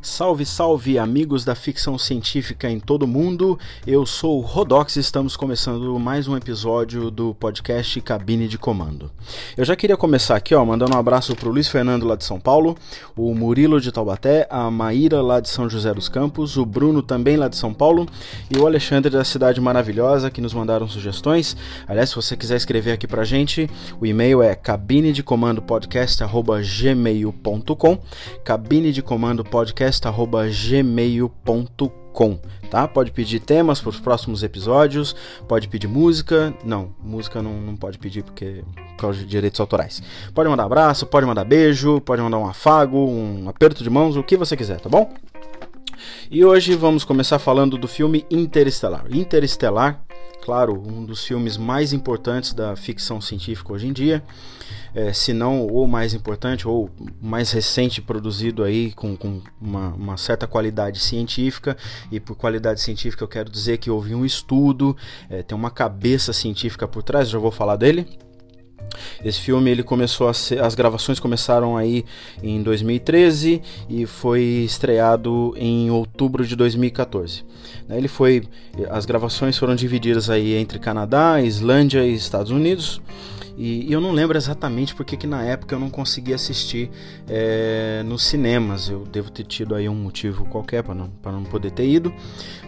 Salve, salve, amigos da ficção científica em todo mundo. Eu sou o Rodox e estamos começando mais um episódio do podcast Cabine de Comando. Eu já queria começar aqui, ó, mandando um abraço pro Luiz Fernando lá de São Paulo, o Murilo de Taubaté, a Maíra lá de São José dos Campos, o Bruno também lá de São Paulo e o Alexandre da Cidade Maravilhosa que nos mandaram sugestões. Aliás, se você quiser escrever aqui pra gente, o e-mail é cabinedecomandopodcast@gmail.com, cabine de comando podcast podcast@gmail.com, tá? Pode pedir temas para os próximos episódios, pode pedir música, não, música não, não pode pedir porque por causa de direitos autorais. Pode mandar abraço, pode mandar beijo, pode mandar um afago, um aperto de mãos, o que você quiser, tá bom? E hoje vamos começar falando do filme Interestelar. Interestelar, claro, um dos filmes mais importantes da ficção científica hoje em dia é, se não o mais importante ou mais recente produzido aí com, com uma, uma, certa qualidade científica e por qualidade científica eu quero dizer que houve um estudo, é, tem uma cabeça científica por trás, já vou falar dele. Esse filme ele começou a ser, as gravações começaram aí em 2013 e foi estreado em outubro de 2014. Né, ele foi, as gravações foram divididas aí entre Canadá, Islândia e Estados Unidos. E, e, eu não lembro exatamente porque que na época eu não consegui assistir é, nos cinemas. Eu devo ter tido aí um motivo qualquer para não, não poder ter ido.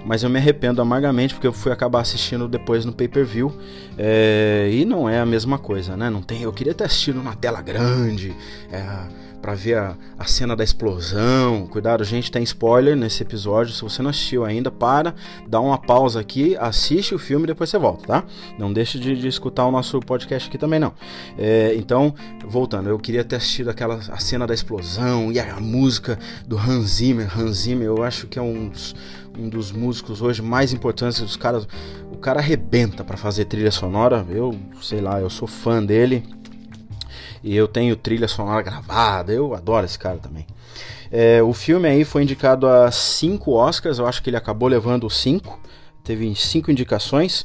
Mas eu me arrependo amargamente porque eu fui acabar assistindo depois no pay-per-view. É, e não é a mesma coisa, né? Não tem, eu queria ter assistido na tela grande. É, para ver a, a, cena da explosão. Cuidado, gente, tem spoiler nesse episódio. Se você não assistiu ainda, para, dá uma pausa aqui, assiste o filme e depois você volta, tá? Não deixe de, de escutar o nosso podcast aqui também, não. É, então, voltando, eu queria ter assistido aquela a cena da explosão e a, a música do Hans Zimmer. Hans Zimmer, eu acho que é um dos, um dos músicos hoje mais importantes dos caras. O cara arrebenta para fazer trilha sonora. Eu, sei lá, eu sou fã dele e eu tenho trilha sonora gravada, eu adoro esse cara também. É, o filme aí foi indicado a cinco Oscars, eu acho que ele acabou levando cinco, teve cinco indicações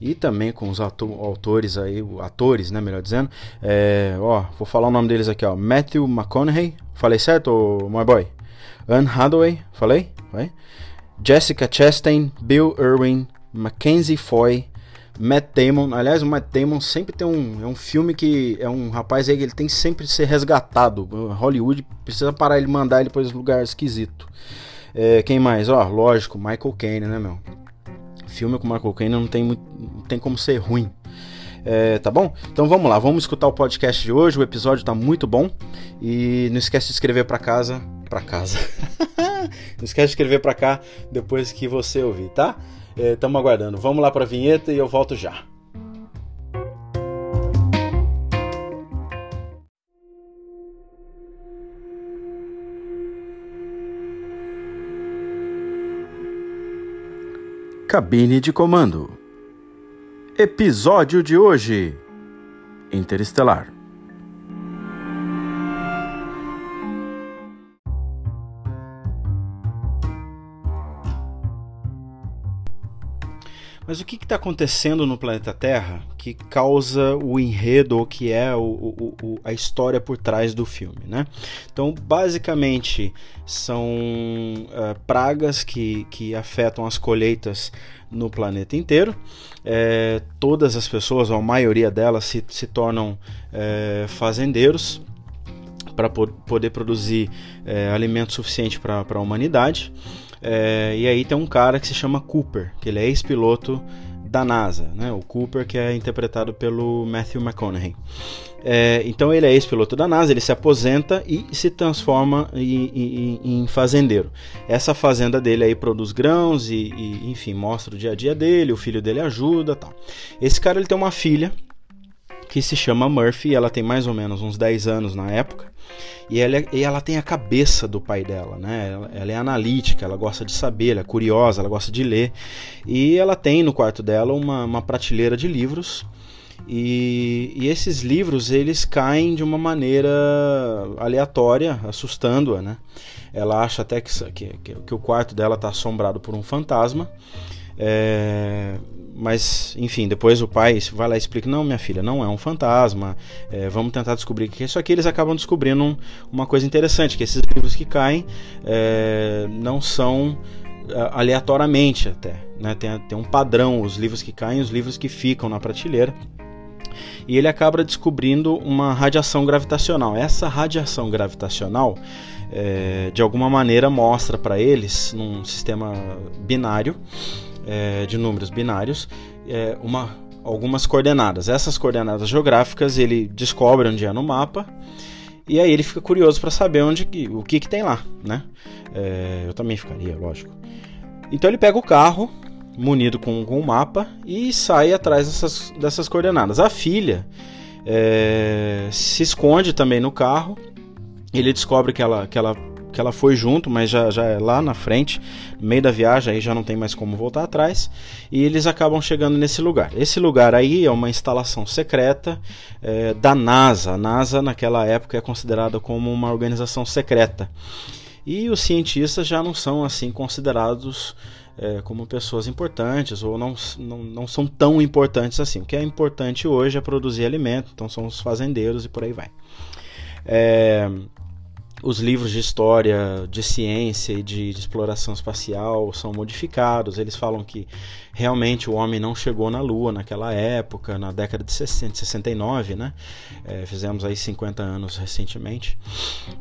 e também com os autores aí, atores, né, melhor dizendo. É, ó, vou falar o nome deles aqui, ó. Matthew McConaughey, falei certo, my boy? Anne Hathaway, falei? Vai? Jessica Chastain, Bill Irwin, Mackenzie Foy, Matt Damon, aliás, o Matt Damon sempre tem um, é um filme que é um rapaz aí que ele tem sempre ser resgatado. Hollywood precisa parar ele mandar ele para esse lugar esquisito. É, quem mais? Ó, lógico, Michael Caine, né, meu? Filme com Michael Caine não tem, muito, não tem como ser ruim. É, tá bom? Então vamos lá, vamos escutar o podcast de hoje. O episódio tá muito bom. E não esquece de escrever para casa. Para casa. não esquece de escrever para cá depois que você ouvir, tá? Estamos é, aguardando. Vamos lá para a vinheta e eu volto já. Cabine de comando. Episódio de hoje: Interestelar. Mas o que está acontecendo no planeta Terra que causa o enredo ou que é o, o, o, a história por trás do filme, né? Então, basicamente, são uh, pragas que, que afetam as colheitas no planeta inteiro. É, todas as pessoas, ou a maioria delas, se, se tornam é, fazendeiros para poder produzir é, alimento suficiente para a humanidade. É, e aí tem um cara que se chama Cooper, que ele é ex-piloto da NASA, né? O Cooper que é interpretado pelo Matthew McConaughey. É, então ele é ex-piloto da NASA, ele se aposenta e se transforma em, em, em, fazendeiro. Essa fazenda dele aí produz grãos e, e, enfim, mostra o dia a dia dele, o filho dele ajuda tal. Esse cara ele tem uma filha que se chama Murphy, ela tem mais ou menos uns 10 anos na época, e ela, e ela tem a cabeça do pai dela, né? Ela, ela, é analítica, ela gosta de saber, ela é curiosa, ela gosta de ler, e ela tem no quarto dela uma, uma prateleira de livros, e, e, esses livros eles caem de uma maneira aleatória, assustando-a, né? Ela acha até que, que, que, o quarto dela está assombrado por um fantasma, é, mas, enfim, depois o pai vai lá e explica: não, minha filha, não é um fantasma, é, vamos tentar descobrir o que é isso aqui. Eles acabam descobrindo um, uma coisa interessante: que esses livros que caem é, não são é, aleatoriamente até. Né? Tem, tem um padrão: os livros que caem os livros que ficam na prateleira. E ele acaba descobrindo uma radiação gravitacional. Essa radiação gravitacional, é, de alguma maneira, mostra para eles, num sistema binário, é, de números binários é, uma, algumas coordenadas. Essas coordenadas geográficas ele descobre onde é no mapa e aí ele fica curioso para saber onde o que, que tem lá, né? É, eu também ficaria, lógico. Então ele pega o carro munido com, com um mapa e sai atrás dessas, dessas coordenadas. A filha é, se esconde também no carro. Ele descobre que ela, que ela que ela foi junto, mas já, já é lá na frente, no meio da viagem, aí já não tem mais como voltar atrás, e eles acabam chegando nesse lugar. Esse lugar aí é uma instalação secreta é, da NASA. A NASA, naquela época, é considerada como uma organização secreta. E os cientistas já não são assim considerados é, como pessoas importantes ou não, não, não são tão importantes assim. O que é importante hoje é produzir alimento, então são os fazendeiros e por aí vai. É, os livros de história, de ciência e de, de, exploração espacial são modificados. Eles falam que realmente o homem não chegou na Lua naquela época, na década de 60, 69, né? É, fizemos aí 50 anos recentemente.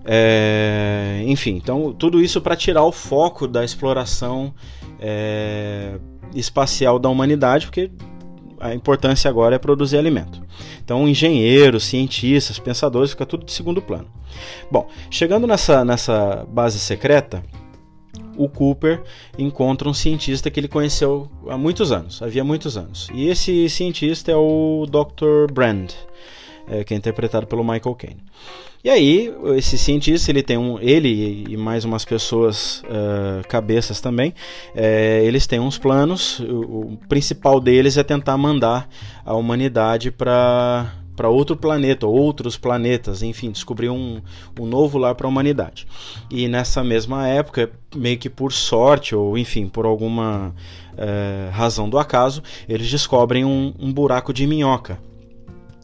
É, enfim, então tudo isso para tirar o foco da exploração é, espacial da humanidade, porque a importância agora é produzir alimento. Então, engenheiros, cientistas, pensadores, fica tudo de segundo plano. Bom, chegando nessa, nessa base secreta, o Cooper encontra um cientista que ele conheceu há muitos anos, havia muitos anos. E esse cientista é o Dr. Brand, é, que é interpretado pelo Michael Caine. E aí, esse cientista, ele tem um, ele e mais umas pessoas uh, cabeças também, é, eles têm uns planos. O, o, principal deles é tentar mandar a humanidade para para outro planeta, outros planetas, enfim, descobrir um, um novo lar para a humanidade. E nessa mesma época, meio que por sorte, ou enfim, por alguma é, razão do acaso, eles descobrem um, um buraco de minhoca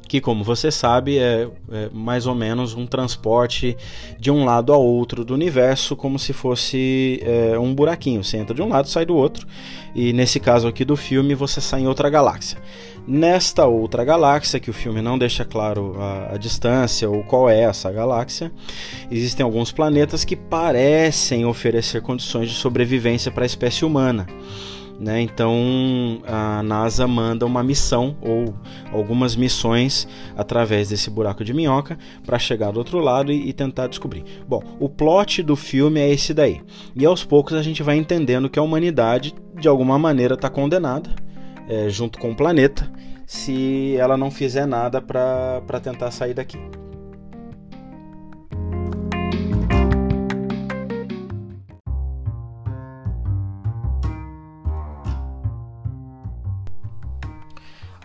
que, como você sabe, é, é, mais ou menos um transporte de um lado a outro do universo, como se fosse é, um buraquinho. Você entra de um lado, sai do outro, e nesse caso aqui do filme, você sai em outra galáxia. Nesta outra galáxia, que o filme não deixa claro a, a distância ou qual é essa galáxia, existem alguns planetas que parecem oferecer condições de sobrevivência para a espécie humana. Né? Então a NASA manda uma missão ou algumas missões através desse buraco de minhoca para chegar do outro lado e, e, tentar descobrir. Bom, o plot do filme é esse daí. E aos poucos a gente vai entendendo que a humanidade de alguma maneira está condenada, é, junto com o planeta, se ela não fizer nada para tentar sair daqui.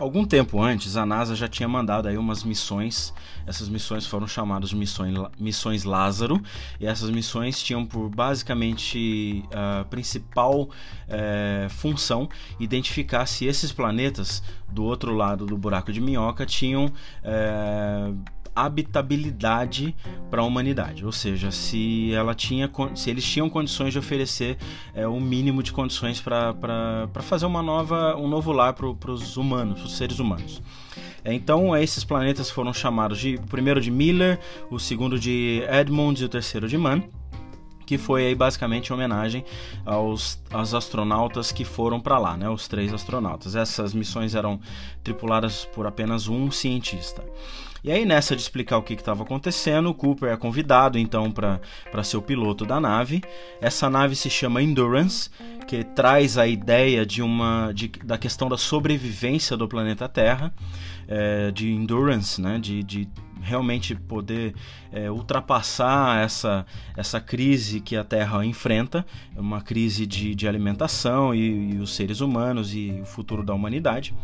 Algum tempo antes, a NASA já tinha mandado aí umas missões. Essas missões foram chamadas de missões, missões Lázaro. E essas missões tinham por basicamente a principal é, função identificar se esses planetas do outro lado do buraco de minhoca tinham é, habitabilidade para a humanidade, ou seja, se ela tinha, se eles tinham condições de oferecer é, o mínimo de condições para fazer uma nova, um novo lar para os humanos, os seres humanos. É, então, esses planetas foram chamados de o primeiro de Miller, o segundo de Edmund e o terceiro de Mann que foi aí basicamente em homenagem aos, aos astronautas que foram para lá, né, os três astronautas. Essas missões eram tripuladas por apenas um cientista. E aí, nessa de explicar o que estava acontecendo, o Cooper é convidado então para ser o piloto da nave. Essa nave se chama Endurance, que traz a ideia de uma de, da questão da sobrevivência do planeta Terra, é, de endurance, né, de, de realmente poder é, ultrapassar essa, essa crise que a Terra enfrenta, uma crise de, de alimentação e, e os seres humanos e o futuro da humanidade.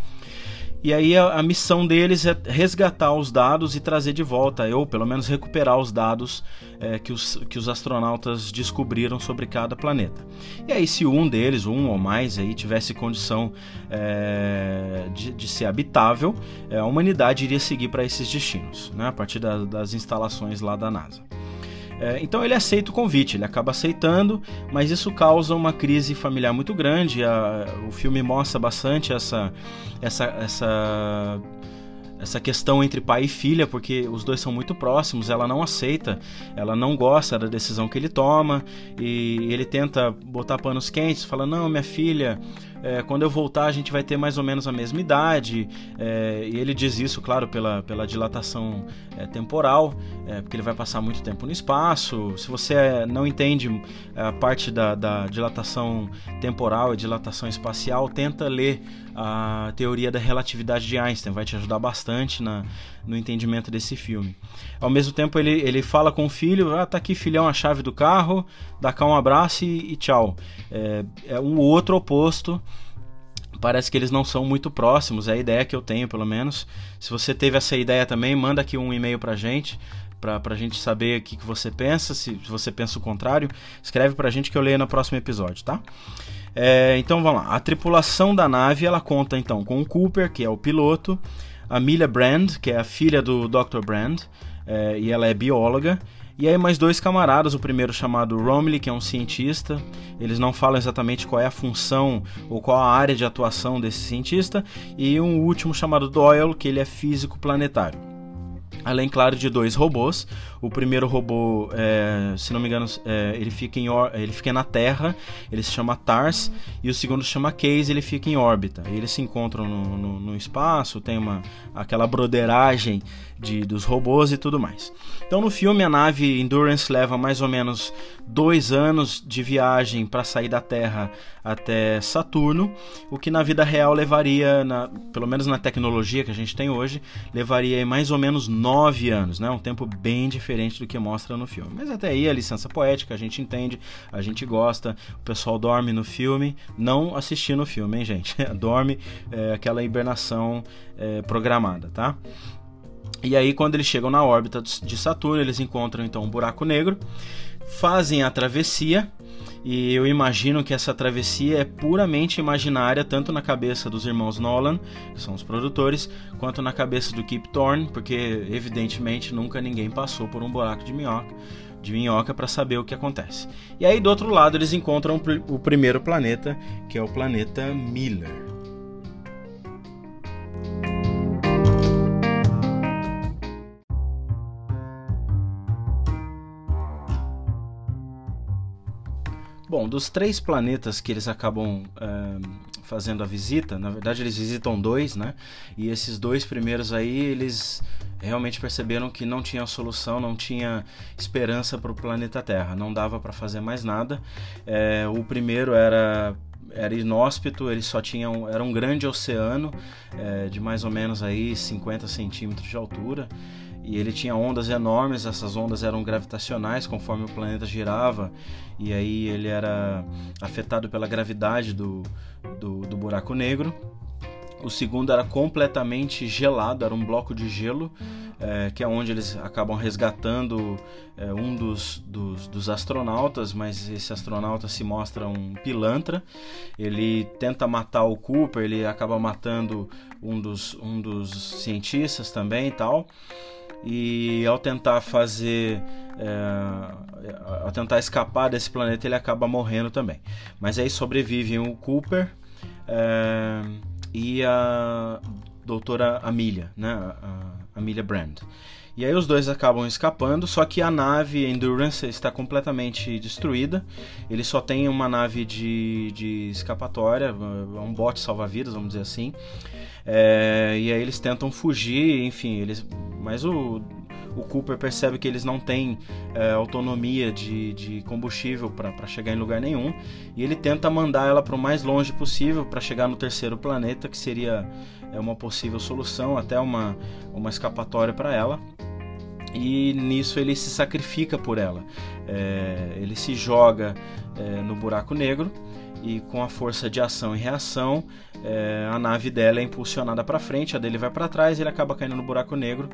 E aí a, a, missão deles é resgatar os dados e trazer de volta, ou pelo menos recuperar os dados é, que, os, que os astronautas descobriram sobre cada planeta. E aí se um deles, um ou mais, aí tivesse condição é, de, de, ser habitável, é, a humanidade iria seguir para esses destinos, né, a partir da, das instalações lá da NASA. É, então ele aceita o convite, ele acaba aceitando, mas isso causa uma crise familiar muito grande. A, o filme mostra bastante essa, essa, essa essa questão entre pai e filha, porque os dois são muito próximos, ela não aceita, ela não gosta da decisão que ele toma e ele tenta botar panos quentes, fala: Não, minha filha, é, quando eu voltar a gente vai ter mais ou menos a mesma idade. É, e ele diz isso, claro, pela, pela dilatação é, temporal, é, porque ele vai passar muito tempo no espaço. Se você não entende a parte da, da dilatação temporal e dilatação espacial, tenta ler a teoria da relatividade de Einstein, vai te ajudar bastante na, no entendimento desse filme. Ao mesmo tempo, ele, ele fala com o filho: Ah, tá aqui, filhão, a chave do carro, dá cá um abraço e, e tchau. É, é um outro oposto parece que eles não são muito próximos, é a ideia que eu tenho, pelo menos. Se você teve essa ideia também, manda aqui um e-mail pra gente, pra, pra gente saber o que, que você pensa, se, se você pensa o contrário, escreve pra gente que eu leio no próximo episódio, tá? É, então vamos lá, a tripulação da nave, ela conta então com o Cooper, que é o piloto, a Milha Brand, que é a filha do Dr. Brand, é, e ela é bióloga, e aí mais dois camaradas, o primeiro chamado Romley, que é um cientista. Eles não falam exatamente qual é a função ou qual a área de atuação desse cientista. E um último chamado Doyle, que ele é físico planetário. Além, claro, de dois robôs. O primeiro robô, é, se não me engano, é, ele, fica em ele fica na Terra, ele se chama TARS, e o segundo se chama Case, ele fica em órbita. Eles se encontram no, no, no espaço, tem uma, aquela broderagem de, dos robôs e tudo mais. Então, no filme, a nave Endurance leva mais ou menos dois anos de viagem para sair da Terra até Saturno, o que na vida real levaria, na, pelo menos na tecnologia que a gente tem hoje, levaria mais ou menos nove anos, né? um tempo bem diferente do que mostra no filme. Mas até aí a licença poética, a gente entende, a gente gosta, o pessoal dorme no filme, não assistindo o filme, hein, gente? dorme é, aquela hibernação é, programada, tá? E aí, quando eles chegam na órbita de Saturno, eles encontram então um buraco negro, fazem a travessia. E eu imagino que essa travessia é puramente imaginária, tanto na cabeça dos irmãos Nolan, que são os produtores, quanto na cabeça do Kip Thorne, porque evidentemente nunca ninguém passou por um buraco de minhoca de minhoca para saber o que acontece. E aí do outro lado eles encontram o primeiro planeta, que é o planeta Miller. Bom, dos três planetas que eles acabam uh, fazendo a visita, na verdade eles visitam dois, né? E esses dois primeiros aí, eles realmente perceberam que não tinha solução, não tinha esperança para o planeta Terra, não dava para fazer mais nada. É, o primeiro era era inóspito, ele só tinha um, era um grande oceano é, de mais ou menos aí 50 centímetros de altura e ele tinha ondas enormes, essas ondas eram gravitacionais conforme o planeta girava, e aí ele era afetado pela gravidade do, do, do buraco negro. O segundo era completamente gelado, era um bloco de gelo, é, que é onde eles acabam resgatando é, um dos, dos, dos, astronautas, mas esse astronauta se mostra um pilantra. Ele tenta matar o Cooper, ele acaba matando um dos, um dos cientistas também e tal e ao tentar fazer é, ao tentar escapar desse planeta ele acaba morrendo também mas aí sobrevivem o Cooper é, e a doutora Amelia né a Amelia Brand e aí os dois acabam escapando, só que a nave Endurance está completamente destruída. Ele só tem uma nave de, de escapatória, um bote salva-vidas, vamos dizer assim. É, e aí eles tentam fugir, enfim, eles. Mas o, o Cooper percebe que eles não têm é, autonomia de, de combustível para chegar em lugar nenhum e ele tenta mandar ela para o mais longe possível para chegar no terceiro planeta, que seria é, uma possível solução, até uma, uma escapatória para ela. e nisso ele se sacrifica por ela. É, ele se joga é, no buraco negro e com a força de ação e reação, é, a nave dela é impulsionada para frente, a dele vai para trás, ele acaba caindo no buraco negro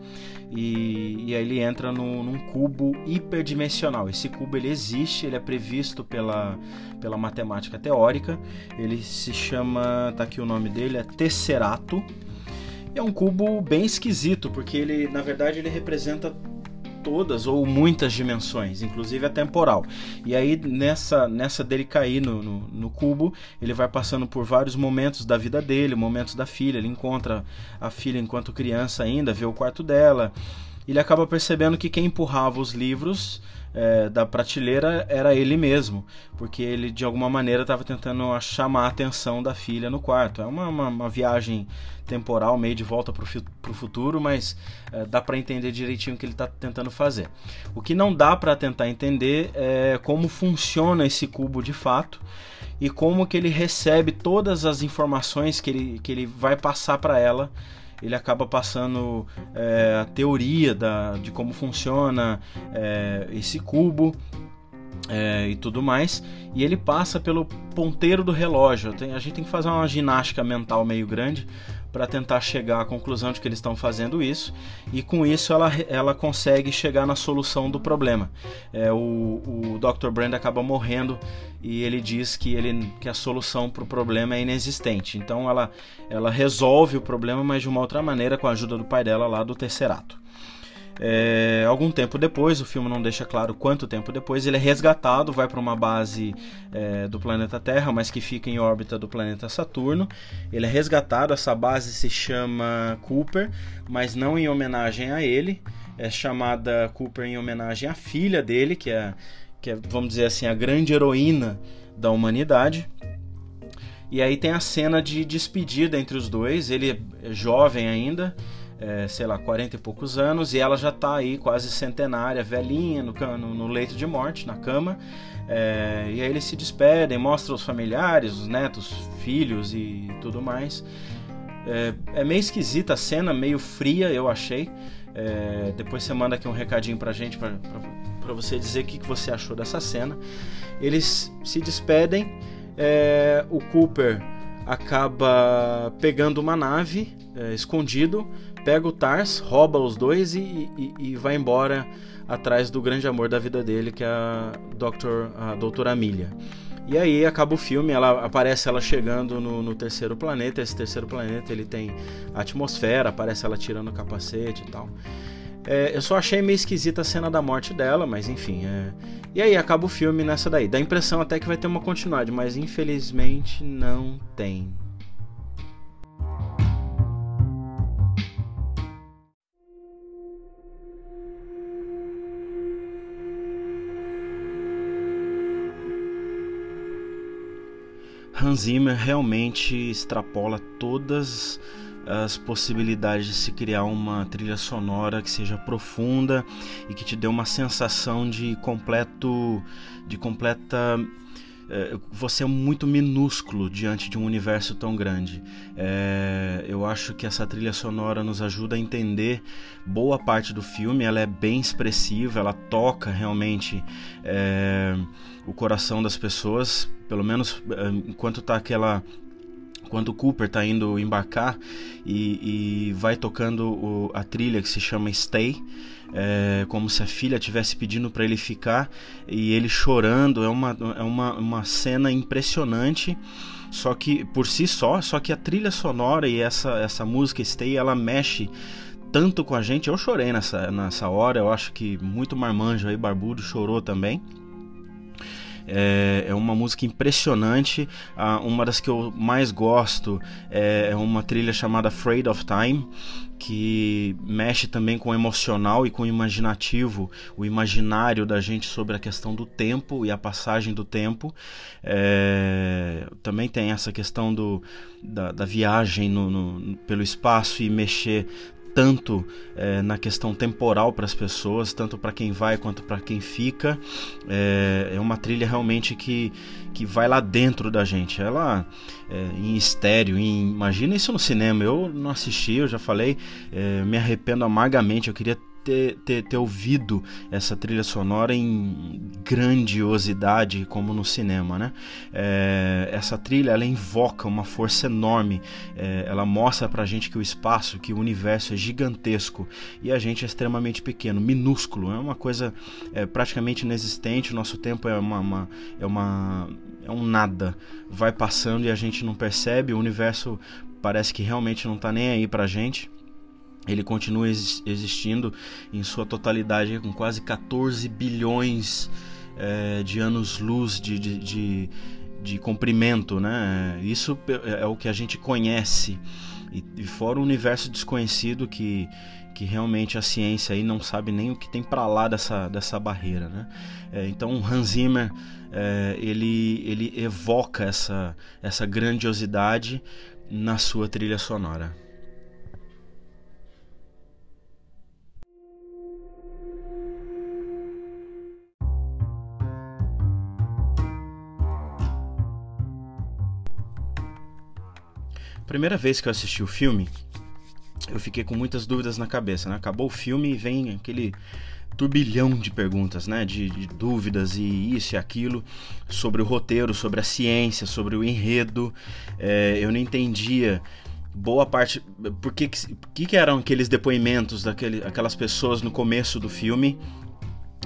e, e aí ele entra no, num cubo hiperdimensional. Esse cubo ele existe, ele é previsto pela, pela matemática teórica, ele se chama, tá aqui o nome dele, é Tesserato. É um cubo bem esquisito, porque ele, na verdade, ele representa todas ou muitas dimensões, inclusive a temporal. E aí, nessa, nessa dele cair no, no, no, cubo, ele vai passando por vários momentos da vida dele, momentos da filha. Ele encontra a filha enquanto criança ainda, vê o quarto dela. Ele acaba percebendo que quem empurrava os livros é, da prateleira era ele mesmo, porque ele de alguma maneira estava tentando chamar a atenção da filha no quarto. É uma, uma, uma viagem temporal, meio de volta para o futuro, mas é, dá para entender direitinho o que ele está tentando fazer. O que não dá para tentar entender é como funciona esse cubo de fato e como que ele recebe todas as informações que ele, que ele vai passar para ela ele acaba passando é, a teoria da, de como funciona é, esse cubo é, e tudo mais. E ele passa pelo ponteiro do relógio. Tem, a gente tem que fazer uma ginástica mental meio grande para tentar chegar à conclusão de que eles estão fazendo isso e com isso ela, ela consegue chegar na solução do problema. É, o, o Dr. Brand acaba morrendo e ele diz que, ele, que a solução para o problema é inexistente. Então ela, ela resolve o problema, mas de uma outra maneira com a ajuda do pai dela lá do Tesserato. É, algum tempo depois, o filme não deixa claro quanto tempo depois, ele é resgatado, vai para uma base é, do planeta Terra, mas que fica em órbita do planeta Saturno. Ele é resgatado, essa base se chama Cooper, mas não em homenagem a ele, é chamada Cooper em homenagem à filha dele, que é, que é vamos dizer assim, a grande heroína da humanidade. E aí tem a cena de despedida entre os dois, ele é jovem ainda é, sei lá, 40 e poucos anos, e ela já está aí quase centenária, velhinha, no, no, no, leito de morte, na cama. É, e aí eles se despedem, mostram os familiares, os netos, filhos e tudo mais. É, é meio esquisita a cena, meio fria, eu achei. É, depois você manda aqui um recadinho pra gente, pra, pra, pra você dizer o que, que você achou dessa cena. Eles se despedem, é, o Cooper acaba pegando uma nave é, escondido pega o Tars, rouba os dois e, e, e, vai embora atrás do grande amor da vida dele, que é a, Dr., a doutora Amelia. E aí acaba o filme, ela aparece ela chegando no, no, terceiro planeta. Esse terceiro planeta ele tem atmosfera, aparece ela tirando o capacete e tal. É, eu só achei meio esquisita a cena da morte dela, mas enfim. É... E aí acaba o filme nessa daí. Dá a impressão até que vai ter uma continuidade, mas infelizmente não tem. Hans Zimmer realmente extrapola todas as possibilidades de se criar uma trilha sonora que seja profunda e que te dê uma sensação de completo de completa é, você é muito minúsculo diante de um universo tão grande. É, eu acho que essa trilha sonora nos ajuda a entender boa parte do filme. Ela é bem expressiva, ela toca realmente é, o coração das pessoas, pelo menos é, enquanto está aquela quando o Cooper está indo embarcar e, e vai tocando o, a trilha que se chama Stay, é, como se a filha estivesse pedindo para ele ficar e ele chorando, é uma, é uma, uma cena impressionante. Só que por si só, só que a trilha sonora e essa, essa música Stay, ela mexe tanto com a gente. Eu chorei nessa, nessa hora, eu acho que muito marmanjo aí, barbudo, chorou também. É, é uma música impressionante. Uma das que eu mais gosto é, é uma trilha chamada Afraid of Time que mexe também com o emocional e com o imaginativo, o imaginário da gente sobre a questão do tempo e a passagem do tempo. É, também tem essa questão do, da, da viagem no, no, pelo espaço e mexer tanto é, na questão temporal para as pessoas, tanto para quem vai quanto para quem fica. É, é, uma trilha realmente que, que vai lá dentro da gente. Ela é, em estéreo, em, imagina isso no cinema. Eu não assisti, eu já falei, é, me arrependo amargamente. Eu queria ter, ter, ter ouvido essa trilha sonora em grandiosidade como no cinema, né? É, essa trilha ela invoca uma força enorme, é, ela mostra pra gente que o espaço, que o universo é gigantesco e a gente é extremamente pequeno, minúsculo, é uma coisa é, praticamente inexistente, o nosso tempo é uma, uma, é uma é um nada, vai passando e a gente não percebe, o universo parece que realmente não está nem aí pra gente ele continua existindo em sua totalidade com quase 14 bilhões é, de anos-luz de, de, de, de, comprimento, né? Isso é, é o que a gente conhece. E, e fora o universo desconhecido que, que realmente a ciência aí não sabe nem o que tem para lá dessa, dessa barreira, né? É, então Hans Zimmer é, ele, ele evoca essa, essa grandiosidade na sua trilha sonora. Primeira vez que eu assisti o filme, eu fiquei com muitas dúvidas na cabeça, né? Acabou o filme e vem aquele turbilhão de perguntas, né? De, de, dúvidas e isso e aquilo sobre o roteiro, sobre a ciência, sobre o enredo. É, eu não entendia boa parte. Por que, que, que eram aqueles depoimentos daquelas pessoas no começo do filme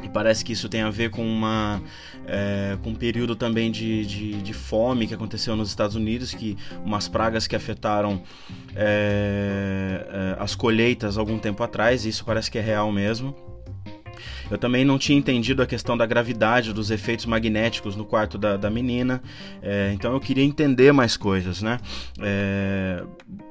e parece que isso tem a ver com uma é, com um período também de, de, de, fome que aconteceu nos Estados Unidos, que umas pragas que afetaram é, as colheitas algum tempo atrás. Isso parece que é real mesmo. Eu também não tinha entendido a questão da gravidade, dos efeitos magnéticos no quarto da, da menina. É, então eu queria entender mais coisas, né? É,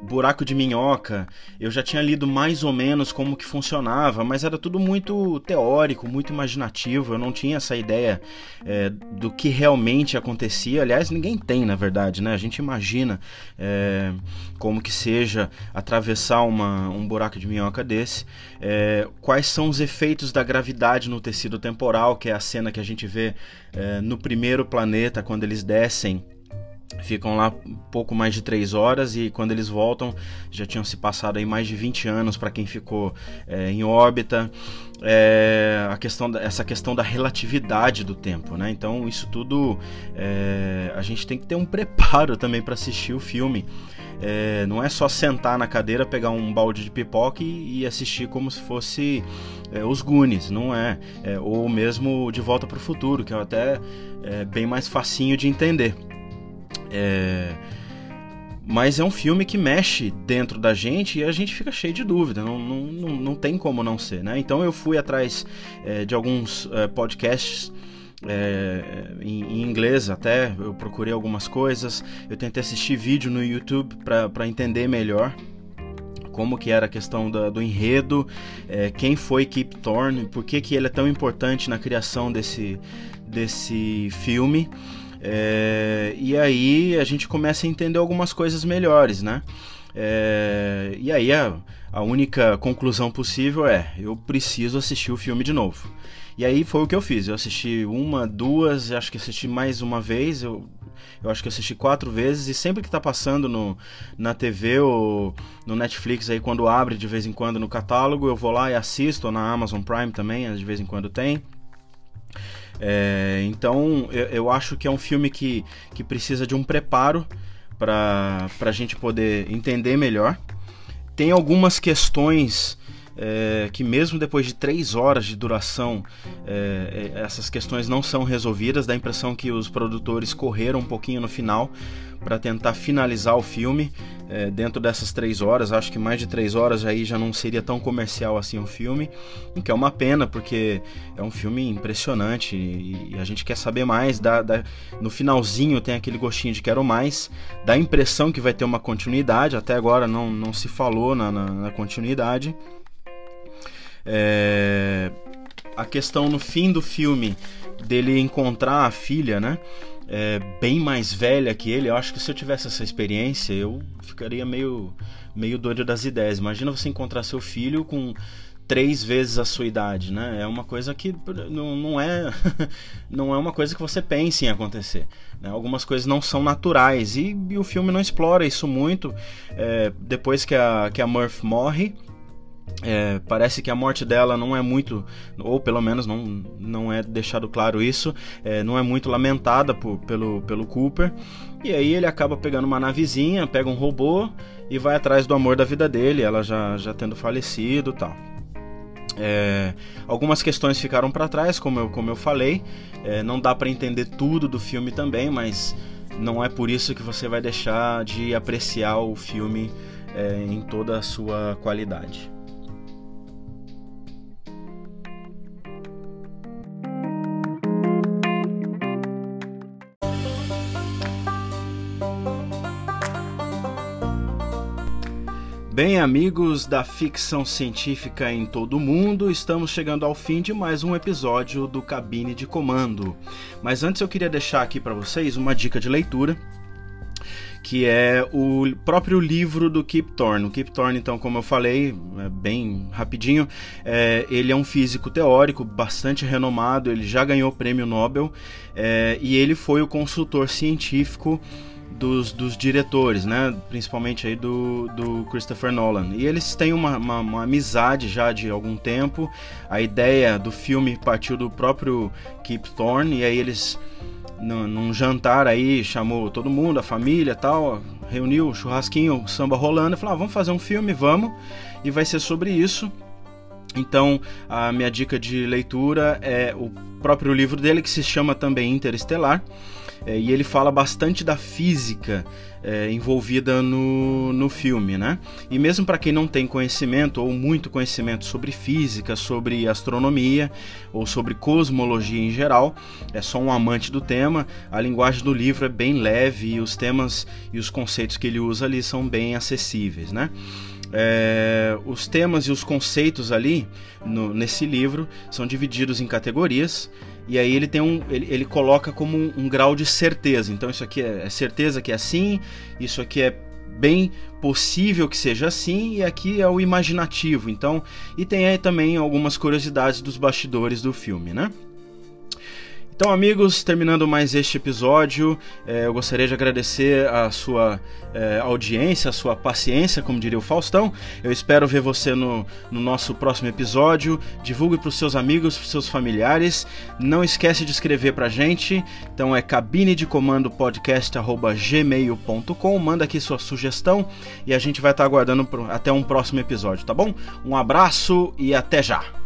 buraco de minhoca, eu já tinha lido mais ou menos como que funcionava, mas era tudo muito teórico, muito imaginativo. Eu não tinha essa ideia é, do que realmente acontecia. Aliás, ninguém tem, na verdade, né? A gente imagina é, como que seja atravessar uma, um buraco de minhoca desse. É, quais são os efeitos da gravidade no tecido temporal, que é a cena que a gente vê é, no primeiro planeta quando eles descem ficam lá pouco mais de três horas e quando eles voltam já tinham se passado aí mais de 20 anos para quem ficou é, em órbita. É, a questão da, essa questão da relatividade do tempo né? Então isso tudo é, a gente tem que ter um preparo também para assistir o filme é, não é só sentar na cadeira, pegar um balde de pipoca e, e assistir como se fosse é, os Goonies, não é. é. Ou mesmo De Volta para o Futuro, que é até é, bem mais facinho de entender. É, mas é um filme que mexe dentro da gente e a gente fica cheio de dúvida, não, não, não, não tem como não ser, né? Então eu fui atrás é, de alguns podcasts é, em, em, inglês até, eu procurei algumas coisas, eu tentei assistir vídeo no YouTube para entender melhor como que era a questão do, do enredo, é, quem foi Kip Thorne, por que, que ele é tão importante na criação desse, desse filme. É, e aí a gente começa a entender algumas coisas melhores, né? É, e aí a, a única conclusão possível é: eu preciso assistir o filme de novo. E aí foi o que eu fiz. Eu assisti uma, duas, acho que assisti mais uma vez. Eu, eu acho que assisti quatro vezes. E sempre que tá passando no, na TV ou no Netflix aí, quando abre de vez em quando no catálogo, eu vou lá e assisto. Ou na Amazon Prime também, de vez em quando tem. É, então eu, eu, acho que é um filme que, que precisa de um preparo para a gente poder entender melhor. Tem algumas questões é, que mesmo depois de três horas de duração, é, é, essas questões não são resolvidas. Dá a impressão que os produtores correram um pouquinho no final para tentar finalizar o filme é, dentro dessas três horas. Acho que mais de três horas aí já não seria tão comercial assim o filme, o que é uma pena porque é um filme impressionante e, e a gente quer saber mais. No finalzinho tem aquele gostinho de quero mais, dá a impressão que vai ter uma continuidade. Até agora não, não se falou na, na, na continuidade. É, a questão no fim do filme dele encontrar a filha, né? É, bem mais velha que ele. Eu acho que se eu tivesse essa experiência, eu ficaria meio, meio doido das ideias. Imagina você encontrar seu filho com três vezes a sua idade, né? É uma coisa que não, não é não é uma coisa que você pense em acontecer. Né? Algumas coisas não são naturais e, e, o filme não explora isso muito. É, depois que a, que a Murph morre, É, parece que a morte dela não é muito, ou pelo menos não, não é deixado claro isso, é, não é muito lamentada por, pelo, pelo Cooper. E aí ele acaba pegando uma navezinha, pega um robô e vai atrás do amor da vida dele, ela já, já tendo falecido tal. É, algumas questões ficaram para trás, como eu, como eu falei. É, não dá para entender tudo do filme também, mas não é por isso que você vai deixar de apreciar o filme é, em toda a sua qualidade. Bem, amigos da ficção científica em todo o mundo, estamos chegando ao fim de mais um episódio do Cabine de Comando. Mas antes eu queria deixar aqui para vocês uma dica de leitura que é o próprio livro do Kip Thorne. O Kip Thorne, então, como eu falei, é bem rapidinho, é, ele é um físico teórico bastante renomado, ele já ganhou o prêmio Nobel é, e ele foi o consultor científico dos, dos diretores, né? Principalmente aí do, do Christopher Nolan. E eles têm uma, uma, uma, amizade já de algum tempo. A ideia do filme partiu do próprio Kip Thorne, e aí eles, num, jantar aí, chamou todo mundo, a família tal, reuniu o churrasquinho, o samba rolando, e falou: ah, vamos fazer um filme, vamos. E vai ser sobre isso. Então, a minha dica de leitura é o próprio livro dele, que se chama também Interestelar. É, e ele fala bastante da física é, envolvida no, no filme, né? E mesmo para quem não tem conhecimento ou muito conhecimento sobre física, sobre astronomia ou sobre cosmologia em geral, é só um amante do tema, a linguagem do livro é bem leve e os temas e os conceitos que ele usa ali são bem acessíveis, né? É, os temas e os conceitos ali no, nesse livro são divididos em categorias e aí ele tem um. Ele, ele coloca como um, um, grau de certeza. Então isso aqui é, é certeza que é assim, isso aqui é bem possível que seja assim, e aqui é o imaginativo. Então, e tem aí também algumas curiosidades dos bastidores do filme, né? Então, amigos, terminando mais este episódio, é, eu gostaria de agradecer a sua é, audiência, a sua paciência, como diria o Faustão. Eu espero ver você no, no nosso próximo episódio. Divulgue para os seus amigos, para os seus familiares. Não esquece de escrever para a gente. Então é cabine de comando podcast@gmail.com. Manda aqui sua sugestão e a gente vai estar aguardando até um próximo episódio, tá bom? Um abraço e até já.